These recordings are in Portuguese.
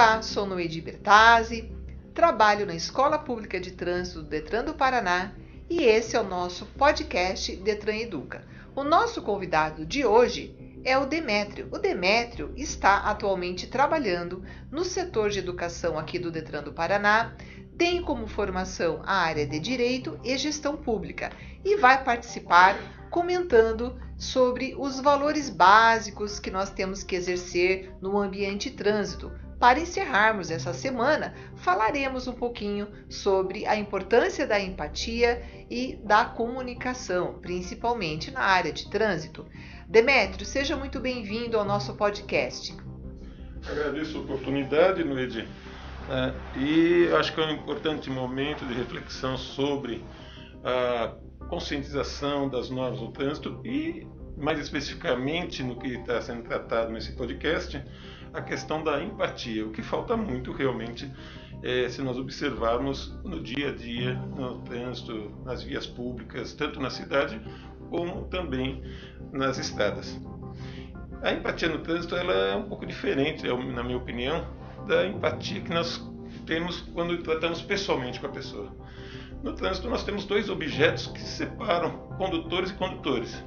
Olá, sou Noedi Bertazzi, trabalho na Escola Pública de Trânsito do Detran do Paraná e esse é o nosso podcast Detran Educa. O nosso convidado de hoje é o Demétrio. O Demétrio está atualmente trabalhando no setor de educação aqui do Detran do Paraná, tem como formação a área de Direito e Gestão Pública e vai participar comentando sobre os valores básicos que nós temos que exercer no ambiente trânsito. Para encerrarmos essa semana, falaremos um pouquinho sobre a importância da empatia e da comunicação, principalmente na área de trânsito. Demétrio, seja muito bem-vindo ao nosso podcast. Agradeço a oportunidade, Noedi. É, e acho que é um importante momento de reflexão sobre a conscientização das normas do trânsito e, mais especificamente, no que está sendo tratado nesse podcast, a questão da empatia. O que falta muito realmente é, se nós observarmos no dia a dia, no trânsito, nas vias públicas, tanto na cidade como também nas estradas. A empatia no trânsito ela é um pouco diferente, na minha opinião, da empatia que nós temos quando tratamos pessoalmente com a pessoa. No trânsito, nós temos dois objetos que separam condutores e condutores,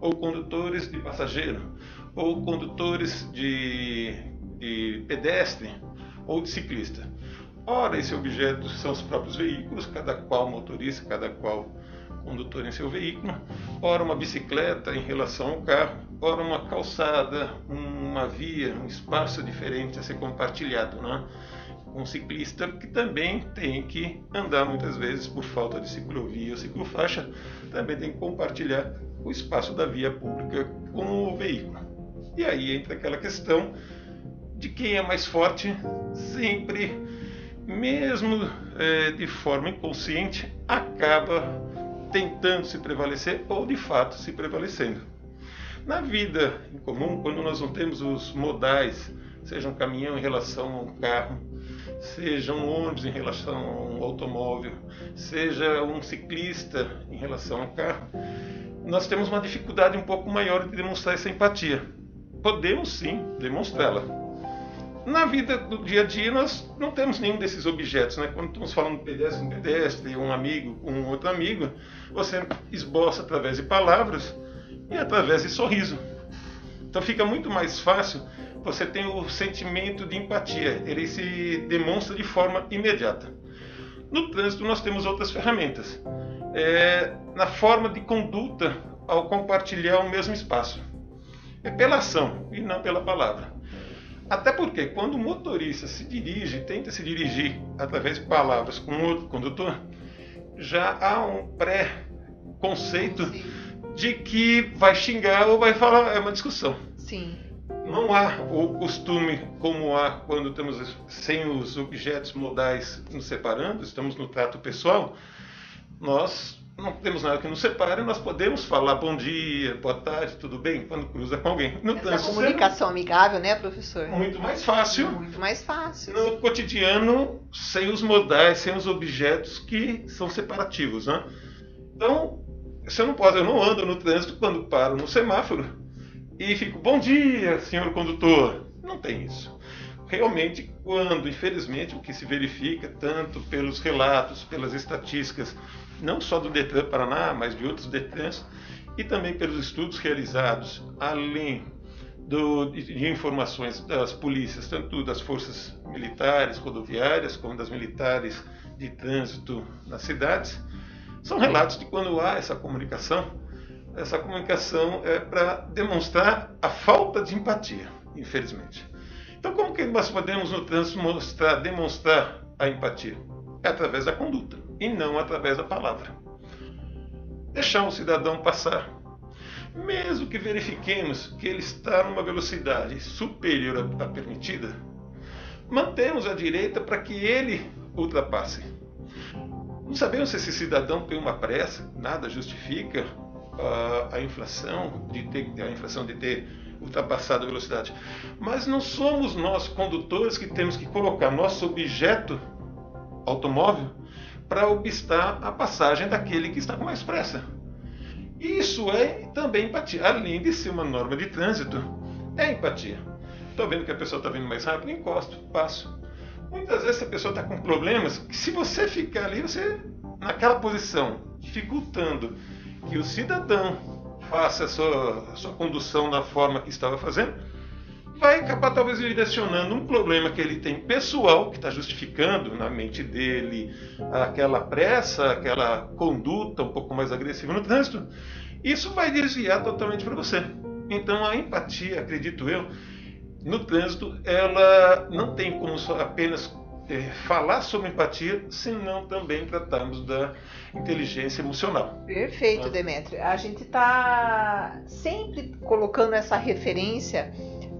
ou condutores de passageiro, ou condutores de, de pedestre, ou de ciclista. Ora, esse objeto são os próprios veículos, cada qual motorista, cada qual condutor em seu veículo, ora uma bicicleta em relação ao carro, ora uma calçada, uma via, um espaço diferente a ser compartilhado. Né? um ciclista que também tem que andar muitas vezes por falta de ciclovia ou ciclofaixa, também tem que compartilhar o espaço da via pública com o veículo. E aí entra aquela questão de quem é mais forte, sempre, mesmo é, de forma inconsciente, acaba tentando se prevalecer ou de fato se prevalecendo. Na vida em comum, quando nós não temos os modais, seja um caminhão em relação a um carro, seja um ônibus em relação a um automóvel, seja um ciclista em relação a um carro, nós temos uma dificuldade um pouco maior de demonstrar essa empatia. Podemos sim demonstrá-la. Na vida do dia a dia, nós não temos nenhum desses objetos. Né? Quando estamos falando de pedestre, um pedestre, um amigo um outro amigo, você esboça através de palavras e através de sorriso. Então fica muito mais fácil você tem o sentimento de empatia, ele se demonstra de forma imediata. No trânsito, nós temos outras ferramentas. É, na forma de conduta ao compartilhar o mesmo espaço. É pela ação e não pela palavra. Até porque, quando o motorista se dirige, tenta se dirigir através de palavras com outro condutor, já há um pré-conceito de que vai xingar ou vai falar, é uma discussão. Sim não há o costume como há quando estamos sem os objetos modais nos separando, estamos no trato pessoal, nós não temos nada que nos separe, nós podemos falar bom dia, boa tarde, tudo bem, quando cruza com alguém. No Essa comunicação amigável, né, professor? Muito mais fácil. Muito mais fácil. No cotidiano, sem os modais, sem os objetos que são separativos, né? Então, se eu não posso, eu não ando no trânsito quando paro no semáforo e fico, bom dia, senhor condutor. Não tem isso. Realmente, quando, infelizmente, o que se verifica, tanto pelos relatos, pelas estatísticas, não só do Detran Paraná, mas de outros Detrans, e também pelos estudos realizados, além do, de, informações das polícias, tanto das forças militares rodoviárias, como das militares de trânsito nas cidades, são relatos de quando há essa comunicação, essa comunicação é para demonstrar a falta de empatia, infelizmente. Então, como que nós podemos no trânsito mostrar, demonstrar a empatia? É através da conduta e não através da palavra. Deixar o cidadão passar, mesmo que verifiquemos que ele está numa velocidade superior à permitida, mantemos a direita para que ele ultrapasse. Não sabemos se esse cidadão tem uma pressa, nada justifica, a inflação, de ter, a inflação de ter ultrapassado a velocidade. Mas não somos nós, condutores, que temos que colocar nosso objeto automóvel para obstar a passagem daquele que está com mais pressa. Isso é também empatia. Além de ser uma norma de trânsito, é empatia. estou vendo que a pessoa está vindo mais rápido, encosto, passo. Muitas vezes a pessoa está com problemas que se você ficar ali, você naquela posição, dificultando que o cidadão faça a sua, a sua condução da forma que estava fazendo, vai acabar talvez direcionando um problema que ele tem pessoal, que está justificando na mente dele aquela pressa, aquela conduta um pouco mais agressiva no trânsito, isso vai desviar totalmente para você. Então a empatia, acredito eu, no trânsito, ela não tem como apenas é, falar sobre empatia, senão também tratarmos da inteligência emocional. Perfeito, Demetrio. A gente está sempre colocando essa referência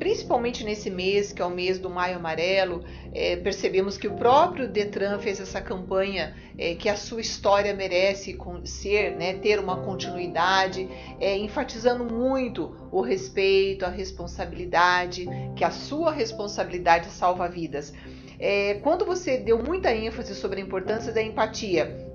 principalmente nesse mês, que é o mês do Maio Amarelo, é, percebemos que o próprio Detran fez essa campanha é, que a sua história merece ser, né, ter uma continuidade, é, enfatizando muito o respeito, a responsabilidade, que a sua responsabilidade salva vidas. É, quando você deu muita ênfase sobre a importância da empatia,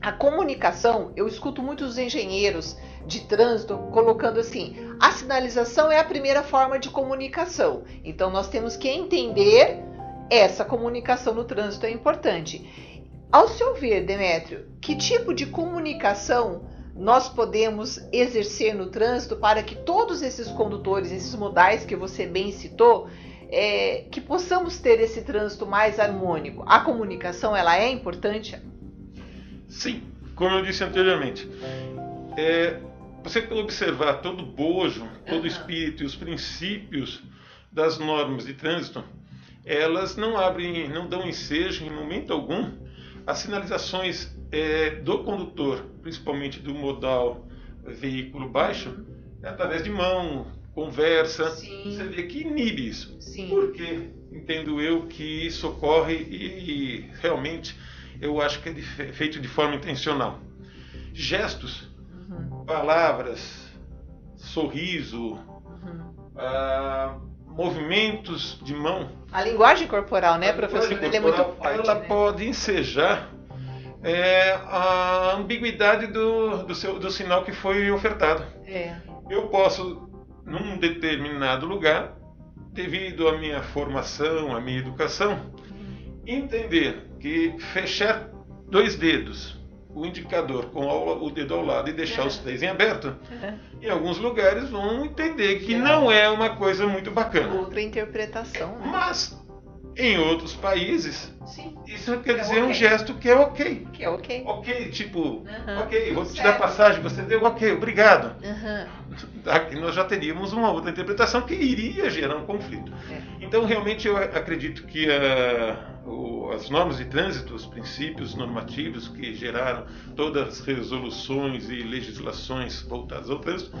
a comunicação, eu escuto muitos engenheiros de trânsito colocando assim: a sinalização é a primeira forma de comunicação. Então nós temos que entender essa comunicação no trânsito é importante. Ao seu ver, Demétrio, que tipo de comunicação nós podemos exercer no trânsito para que todos esses condutores, esses modais que você bem citou, é, que possamos ter esse trânsito mais harmônico? A comunicação ela é importante? Sim, como eu disse anteriormente. É, você observar todo o bojo, todo o espírito e os princípios das normas de trânsito, elas não abrem, não dão ensejo em momento algum as sinalizações é, do condutor, principalmente do modal veículo baixo, é através de mão, conversa, Sim. você vê que inibe isso. Sim. Porque entendo eu que isso ocorre e, e realmente eu acho que é de, feito de forma intencional. Gestos, uhum. palavras, sorriso, uhum. ah, movimentos de mão. A linguagem corporal, né, professor? Corporal, é muito forte. Ela né? pode ensejar é, a ambiguidade do, do, seu, do sinal que foi ofertado. É. Eu posso, num determinado lugar, devido à minha formação, à minha educação, uhum. entender que fechar dois dedos, o indicador com o dedo ao lado e deixar os três em aberto, em alguns lugares vão entender que não é uma coisa muito bacana. Outra interpretação. Né? Mas em outros países, Sim. isso quer é dizer okay. um gesto que é ok. Que é ok. Ok, tipo, ok, vou te dar passagem, você deu ok, obrigado. Aqui nós já teríamos uma outra interpretação que iria gerar um conflito. É. Então, realmente, eu acredito que uh, o, as normas de trânsito, os princípios normativos que geraram todas as resoluções e legislações voltadas ao trânsito,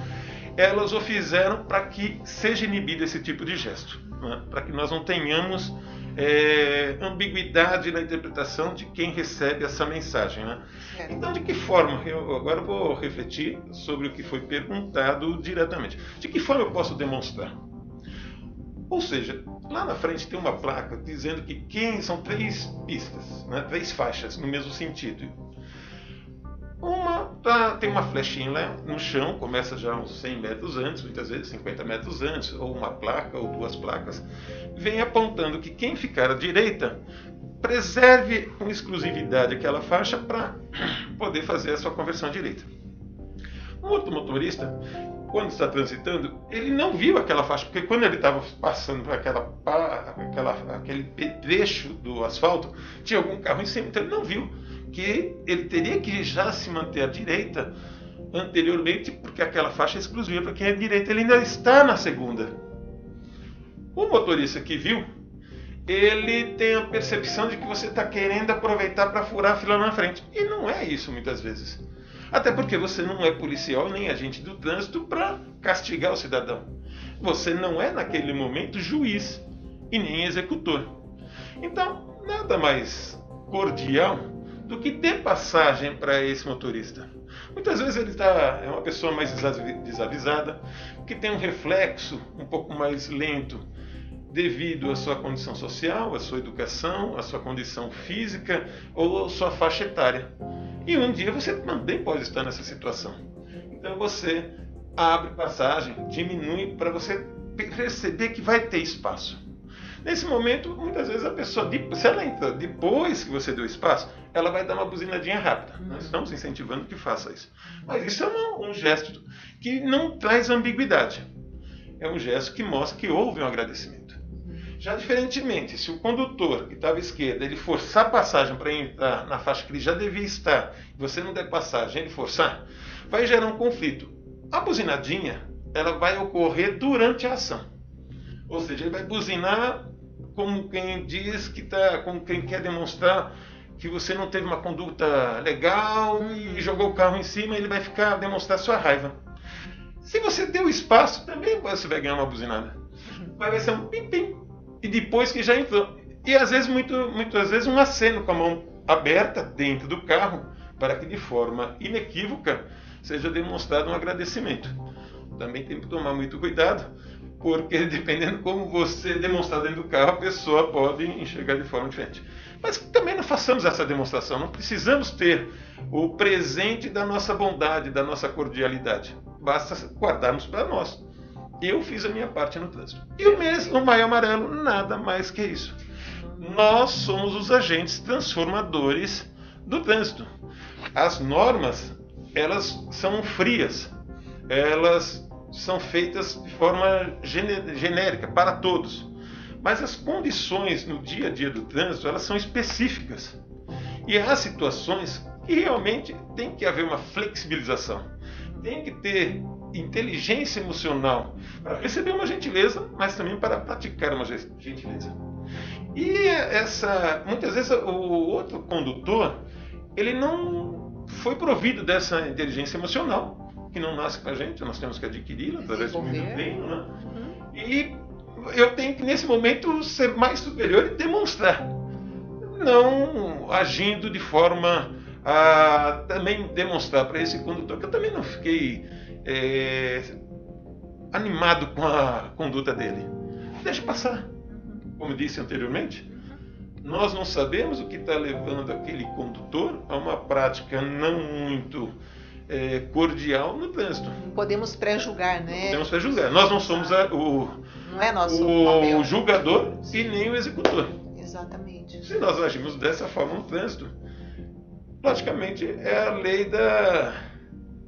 elas o fizeram para que seja inibido esse tipo de gesto, né? para que nós não tenhamos é, ambiguidade na interpretação de quem recebe essa mensagem. Né? Então, de que forma? Eu agora vou refletir sobre o que foi perguntado diretamente. De que forma eu posso demonstrar? Ou seja, lá na frente tem uma placa dizendo que quem são três pistas, né? três faixas no mesmo sentido. Uma tá, tem uma flechinha no chão, começa já uns 100 metros antes, muitas vezes 50 metros antes, ou uma placa ou duas placas, vem apontando que quem ficar à direita preserve com exclusividade aquela faixa para poder fazer a sua conversão à direita. Um outro motorista, quando está transitando, ele não viu aquela faixa, porque quando ele estava passando por aquela, aquela, aquele trecho do asfalto, tinha algum carro em cima, então ele não viu que ele teria que já se manter à direita anteriormente, porque aquela faixa é exclusiva para quem é direita, ele ainda está na segunda. O motorista que viu, ele tem a percepção de que você está querendo aproveitar para furar a fila na frente. E não é isso muitas vezes. Até porque você não é policial nem agente do trânsito para castigar o cidadão. Você não é, naquele momento, juiz e nem executor. Então, nada mais cordial do que dê passagem para esse motorista. Muitas vezes ele tá, é uma pessoa mais desavisada, que tem um reflexo um pouco mais lento devido à sua condição social, à sua educação, à sua condição física ou à sua faixa etária. E um dia você também pode estar nessa situação. Então você abre passagem, diminui para você perceber que vai ter espaço. Nesse momento, muitas vezes a pessoa, se ela entra depois que você deu espaço, ela vai dar uma buzinadinha rápida. Uhum. Nós estamos incentivando que faça isso. Mas isso é um, um gesto que não traz ambiguidade. É um gesto que mostra que houve um agradecimento. Já diferentemente, se o condutor que estava à esquerda ele forçar a passagem para entrar na faixa que ele já devia estar, e você não der passagem, ele forçar, vai gerar um conflito. A buzinadinha ela vai ocorrer durante a ação. Ou seja, ele vai buzinar como quem diz que está, como quem quer demonstrar que você não teve uma conduta legal e jogou o carro em cima, ele vai ficar demonstrar sua raiva. Se você deu espaço, também você vai ganhar uma buzinada. Vai ser um pim-pim. E depois que já entrou. E às vezes, muito, muitas vezes, um aceno com a mão aberta dentro do carro, para que de forma inequívoca seja demonstrado um agradecimento. Também tem que tomar muito cuidado, porque dependendo como você demonstrar dentro do carro, a pessoa pode enxergar de forma diferente. Mas também não façamos essa demonstração, não precisamos ter o presente da nossa bondade, da nossa cordialidade. Basta guardarmos para nós. Eu fiz a minha parte no trânsito. E o, o Maio Amarelo, nada mais que isso. Nós somos os agentes transformadores do trânsito. As normas, elas são frias. Elas são feitas de forma genérica para todos. Mas as condições no dia a dia do trânsito, elas são específicas. E há situações que realmente tem que haver uma flexibilização. Tem que ter inteligência emocional para receber uma gentileza, mas também para praticar uma gentileza. E essa, muitas vezes o outro condutor, ele não foi provido dessa inteligência emocional que não nasce com a gente, nós temos que adquiri-la através do treino, né? Uhum. E eu tenho que, nesse momento, ser mais superior e demonstrar. Não agindo de forma a também demonstrar para esse condutor que eu também não fiquei é, animado com a conduta dele. Deixa passar. Como disse anteriormente, nós não sabemos o que está levando aquele condutor a uma prática não muito é, cordial no trânsito. Podemos pré-julgar, né? Podemos pré-julgar. Nós não somos a, o, não é nosso o julgador Sim. e nem o executor. Exatamente. Se nós agimos dessa forma no trânsito, praticamente é a lei da,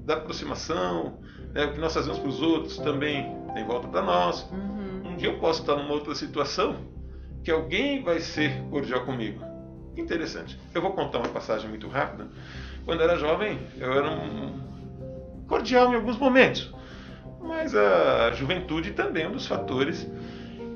da aproximação, né? o que nós fazemos para os outros também tem volta para nós. Uhum. Um dia eu posso estar numa outra situação que alguém vai ser cordial comigo. Interessante. Eu vou contar uma passagem muito rápida quando era jovem, eu era um cordial em alguns momentos. Mas a juventude também é um dos fatores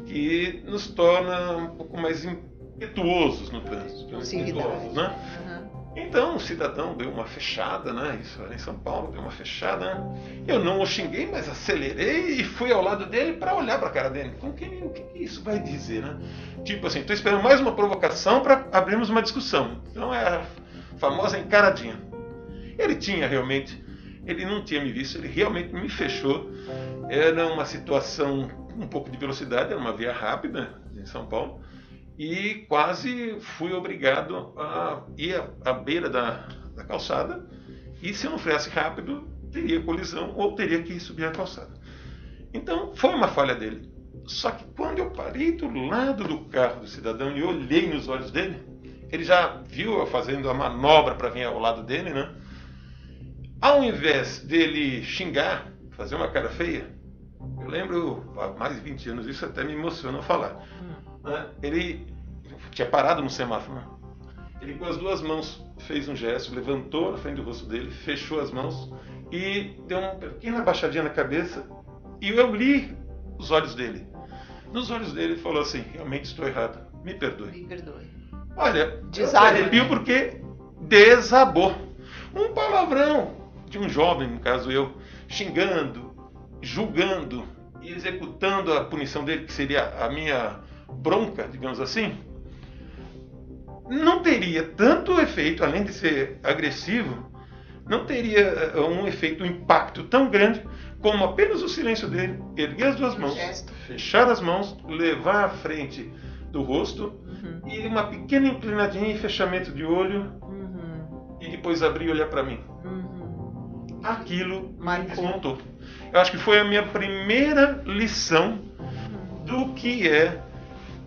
que nos torna um pouco mais impetuosos no trânsito. Sim, impetuosos, né? Uhum. Então o cidadão deu uma fechada, né? Isso era em São Paulo, deu uma fechada. Né? Eu não o xinguei, mas acelerei e fui ao lado dele para olhar para a cara dele. Então o que, o que isso vai dizer, né? Tipo assim, estou esperando mais uma provocação para abrirmos uma discussão. Então é famosa encaradinha. Ele tinha realmente, ele não tinha me visto, ele realmente me fechou. Era uma situação um pouco de velocidade, era uma via rápida em São Paulo, e quase fui obrigado a ir à beira da, da calçada. E se eu não freasse rápido, teria colisão ou teria que subir a calçada. Então foi uma falha dele. Só que quando eu parei do lado do carro do cidadão e olhei nos olhos dele, ele já viu eu fazendo a manobra para vir ao lado dele, né? Ao invés dele xingar, fazer uma cara feia, eu lembro há mais de 20 anos, isso até me emociona falar. Né? Ele tinha parado no semáforo. Né? Ele com as duas mãos fez um gesto, levantou na frente do rosto dele, fechou as mãos e deu uma pequena baixadinha na cabeça. E eu li os olhos dele. Nos olhos dele ele falou assim: realmente estou errado, me perdoe. Me perdoe. Olha, Desarme. arrepio porque desabou. Um palavrão de um jovem, no caso eu, xingando, julgando e executando a punição dele, que seria a minha bronca, digamos assim, não teria tanto efeito, além de ser agressivo, não teria eh, um efeito, um impacto tão grande como apenas o silêncio dele, erguer as duas mãos, fechar as mãos, levar à frente do rosto uhum. e uma pequena inclinadinha e fechamento de olho uhum. e depois abrir e olhar para mim. Uhum. Aquilo me desmontou. Eu acho que foi a minha primeira lição do que é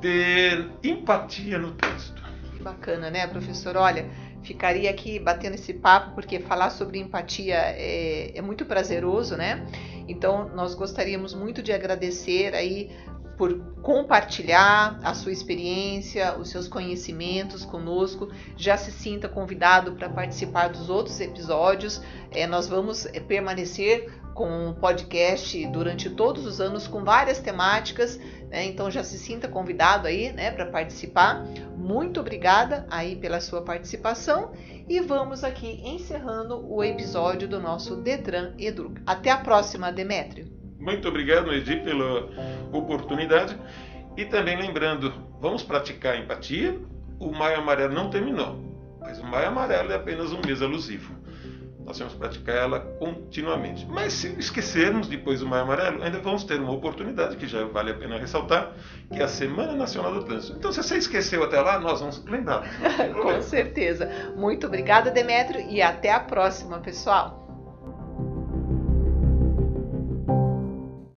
ter empatia no texto. Que bacana, né, professor? Olha, ficaria aqui batendo esse papo, porque falar sobre empatia é, é muito prazeroso, né? Então, nós gostaríamos muito de agradecer aí por compartilhar a sua experiência, os seus conhecimentos conosco. Já se sinta convidado para participar dos outros episódios. É, nós vamos é, permanecer com o podcast durante todos os anos com várias temáticas, né? então já se sinta convidado aí, né, para participar. Muito obrigada aí pela sua participação e vamos aqui encerrando o episódio do nosso Detran Educa. Até a próxima, Demétrio. Muito obrigado, Edi, pela oportunidade. E também lembrando, vamos praticar empatia. O Maio Amarelo não terminou, mas o Maio Amarelo é apenas um mês alusivo nós vamos praticar ela continuamente. Mas se esquecermos depois do Maio Amarelo, ainda vamos ter uma oportunidade que já vale a pena ressaltar, que é a Semana Nacional do Trânsito. Então, se você esqueceu até lá, nós vamos lembrar. Com certeza. Muito obrigada, Demetrio, e até a próxima, pessoal.